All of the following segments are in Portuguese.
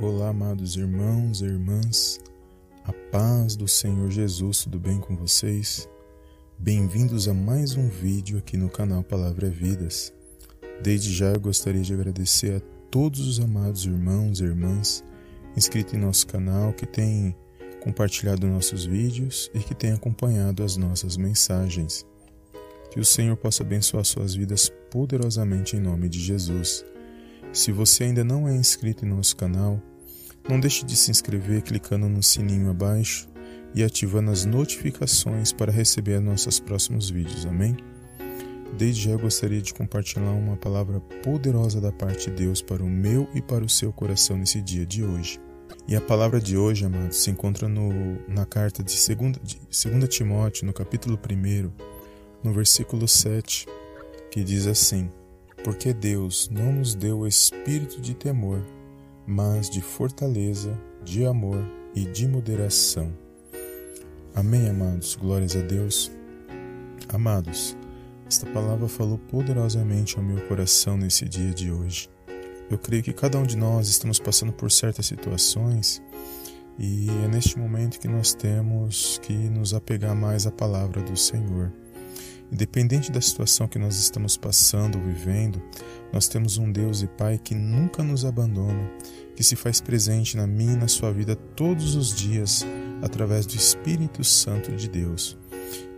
Olá, amados irmãos e irmãs, a paz do Senhor Jesus, tudo bem com vocês? Bem-vindos a mais um vídeo aqui no canal Palavra é Vidas. Desde já eu gostaria de agradecer a todos os amados irmãos e irmãs inscritos em nosso canal que têm compartilhado nossos vídeos e que têm acompanhado as nossas mensagens. Que o Senhor possa abençoar suas vidas poderosamente em nome de Jesus. Se você ainda não é inscrito em nosso canal, não deixe de se inscrever clicando no sininho abaixo e ativando as notificações para receber nossos próximos vídeos. Amém? Desde já eu gostaria de compartilhar uma palavra poderosa da parte de Deus para o meu e para o seu coração nesse dia de hoje. E a palavra de hoje, amados, se encontra no, na carta de 2 de 2 Timóteo, no capítulo 1, no versículo 7, que diz assim: porque Deus não nos deu espírito de temor, mas de fortaleza, de amor e de moderação. Amém, amados. Glórias a Deus. Amados, esta palavra falou poderosamente ao meu coração nesse dia de hoje. Eu creio que cada um de nós estamos passando por certas situações e é neste momento que nós temos que nos apegar mais à palavra do Senhor. Independente da situação que nós estamos passando ou vivendo, nós temos um Deus e Pai que nunca nos abandona, que se faz presente na minha e na sua vida todos os dias através do Espírito Santo de Deus.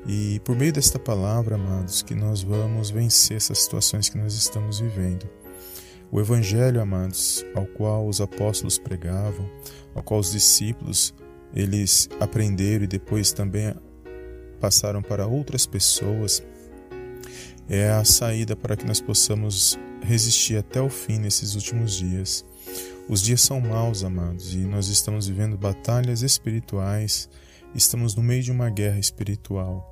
E por meio desta palavra, amados, que nós vamos vencer essas situações que nós estamos vivendo. O Evangelho, amados, ao qual os apóstolos pregavam, ao qual os discípulos eles aprenderam e depois também passaram para outras pessoas, é a saída para que nós possamos resistir até o fim nesses últimos dias. Os dias são maus, amados, e nós estamos vivendo batalhas espirituais, estamos no meio de uma guerra espiritual.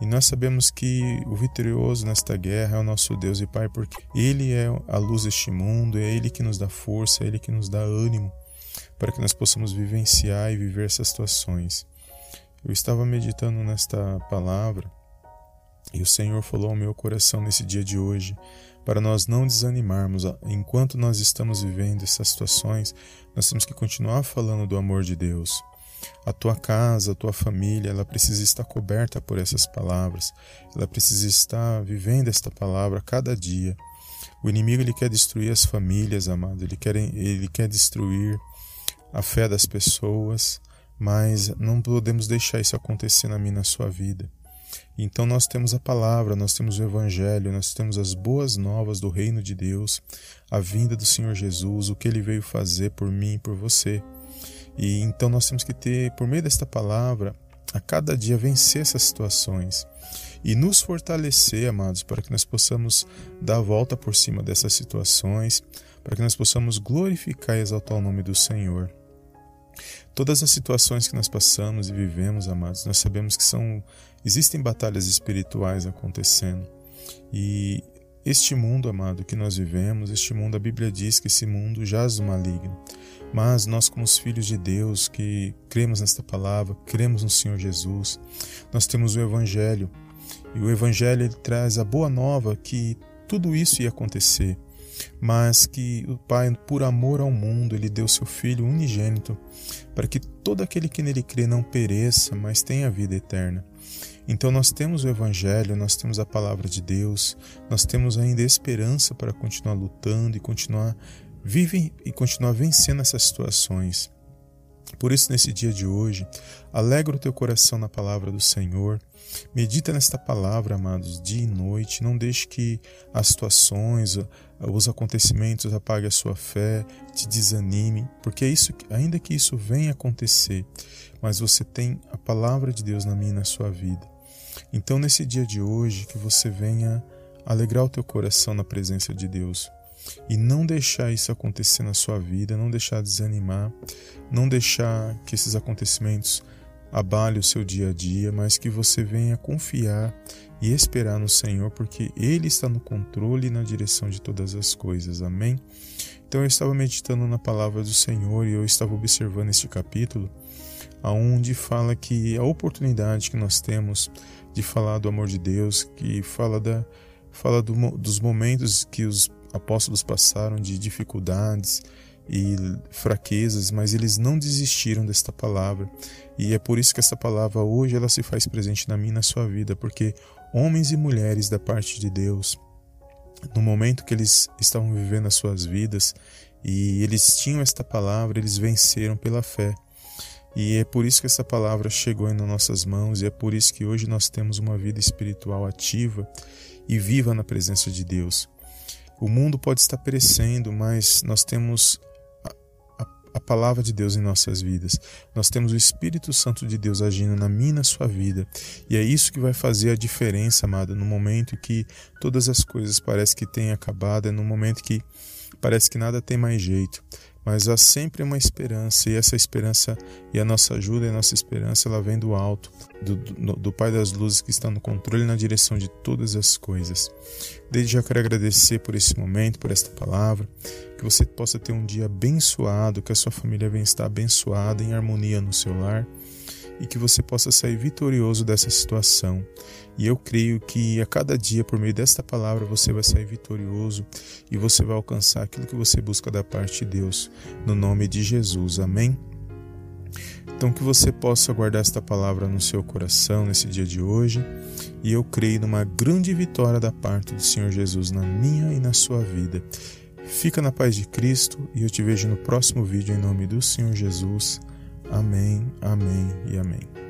E nós sabemos que o vitorioso nesta guerra é o nosso Deus e Pai, porque Ele é a luz deste mundo, é Ele que nos dá força, é Ele que nos dá ânimo para que nós possamos vivenciar e viver essas situações. Eu estava meditando nesta palavra e o Senhor falou ao meu coração nesse dia de hoje para nós não desanimarmos. Enquanto nós estamos vivendo essas situações, nós temos que continuar falando do amor de Deus. A tua casa, a tua família, ela precisa estar coberta por essas palavras. Ela precisa estar vivendo esta palavra a cada dia. O inimigo ele quer destruir as famílias, amado. Ele quer, ele quer destruir a fé das pessoas mas não podemos deixar isso acontecer na minha na sua vida. Então nós temos a palavra, nós temos o evangelho, nós temos as boas novas do reino de Deus, a vinda do Senhor Jesus, o que ele veio fazer por mim e por você. E então nós temos que ter, por meio desta palavra, a cada dia vencer essas situações e nos fortalecer, amados, para que nós possamos dar a volta por cima dessas situações, para que nós possamos glorificar e exaltar o nome do Senhor. Todas as situações que nós passamos e vivemos, amados, nós sabemos que são existem batalhas espirituais acontecendo. E este mundo, amado, que nós vivemos, este mundo, a Bíblia diz que esse mundo jaz o maligno. Mas nós, como os filhos de Deus, que cremos nesta palavra, cremos no Senhor Jesus, nós temos o Evangelho. E o Evangelho ele traz a boa nova que tudo isso ia acontecer mas que o Pai, por amor ao mundo, ele deu seu Filho unigênito, para que todo aquele que nele crê não pereça, mas tenha vida eterna. Então nós temos o Evangelho, nós temos a palavra de Deus, nós temos ainda esperança para continuar lutando e continuar vivem e continuar vencendo essas situações. Por isso, nesse dia de hoje, alegra o teu coração na palavra do Senhor. Medita nesta palavra, amados, dia e noite. Não deixe que as situações, os acontecimentos apaguem a sua fé, te desanime, porque é isso, ainda que isso venha acontecer, mas você tem a palavra de Deus na minha e na sua vida. Então, nesse dia de hoje, que você venha alegrar o teu coração na presença de Deus e não deixar isso acontecer na sua vida, não deixar desanimar, não deixar que esses acontecimentos abalem o seu dia a dia, mas que você venha confiar e esperar no Senhor, porque Ele está no controle e na direção de todas as coisas. Amém? Então eu estava meditando na palavra do Senhor e eu estava observando este capítulo, aonde fala que a oportunidade que nós temos de falar do amor de Deus, que fala da fala do, dos momentos que os apóstolos passaram de dificuldades e fraquezas, mas eles não desistiram desta palavra. E é por isso que essa palavra hoje ela se faz presente na minha na sua vida, porque homens e mulheres da parte de Deus, no momento que eles estavam vivendo as suas vidas e eles tinham esta palavra, eles venceram pela fé. E é por isso que essa palavra chegou nas nossas mãos e é por isso que hoje nós temos uma vida espiritual ativa e viva na presença de Deus. O mundo pode estar perecendo, mas nós temos a, a, a, palavra de Deus em nossas vidas. Nós temos o Espírito Santo de Deus agindo na minha e na sua vida. E é isso que vai fazer a diferença, amado, no momento que todas as coisas parecem que têm acabado, é no momento que parece que nada tem mais jeito mas há sempre uma esperança e essa esperança e a nossa ajuda e a nossa esperança ela vem do alto, do, do, do Pai das Luzes que está no controle e na direção de todas as coisas. Desde já quero agradecer por esse momento, por esta palavra, que você possa ter um dia abençoado, que a sua família venha estar abençoada, em harmonia no seu lar e que você possa sair vitorioso dessa situação. E eu creio que a cada dia, por meio desta palavra, você vai sair vitorioso e você vai alcançar aquilo que você busca da parte de Deus, no nome de Jesus. Amém? Então, que você possa guardar esta palavra no seu coração nesse dia de hoje. E eu creio numa grande vitória da parte do Senhor Jesus na minha e na sua vida. Fica na paz de Cristo e eu te vejo no próximo vídeo em nome do Senhor Jesus. Amém, amém e amém.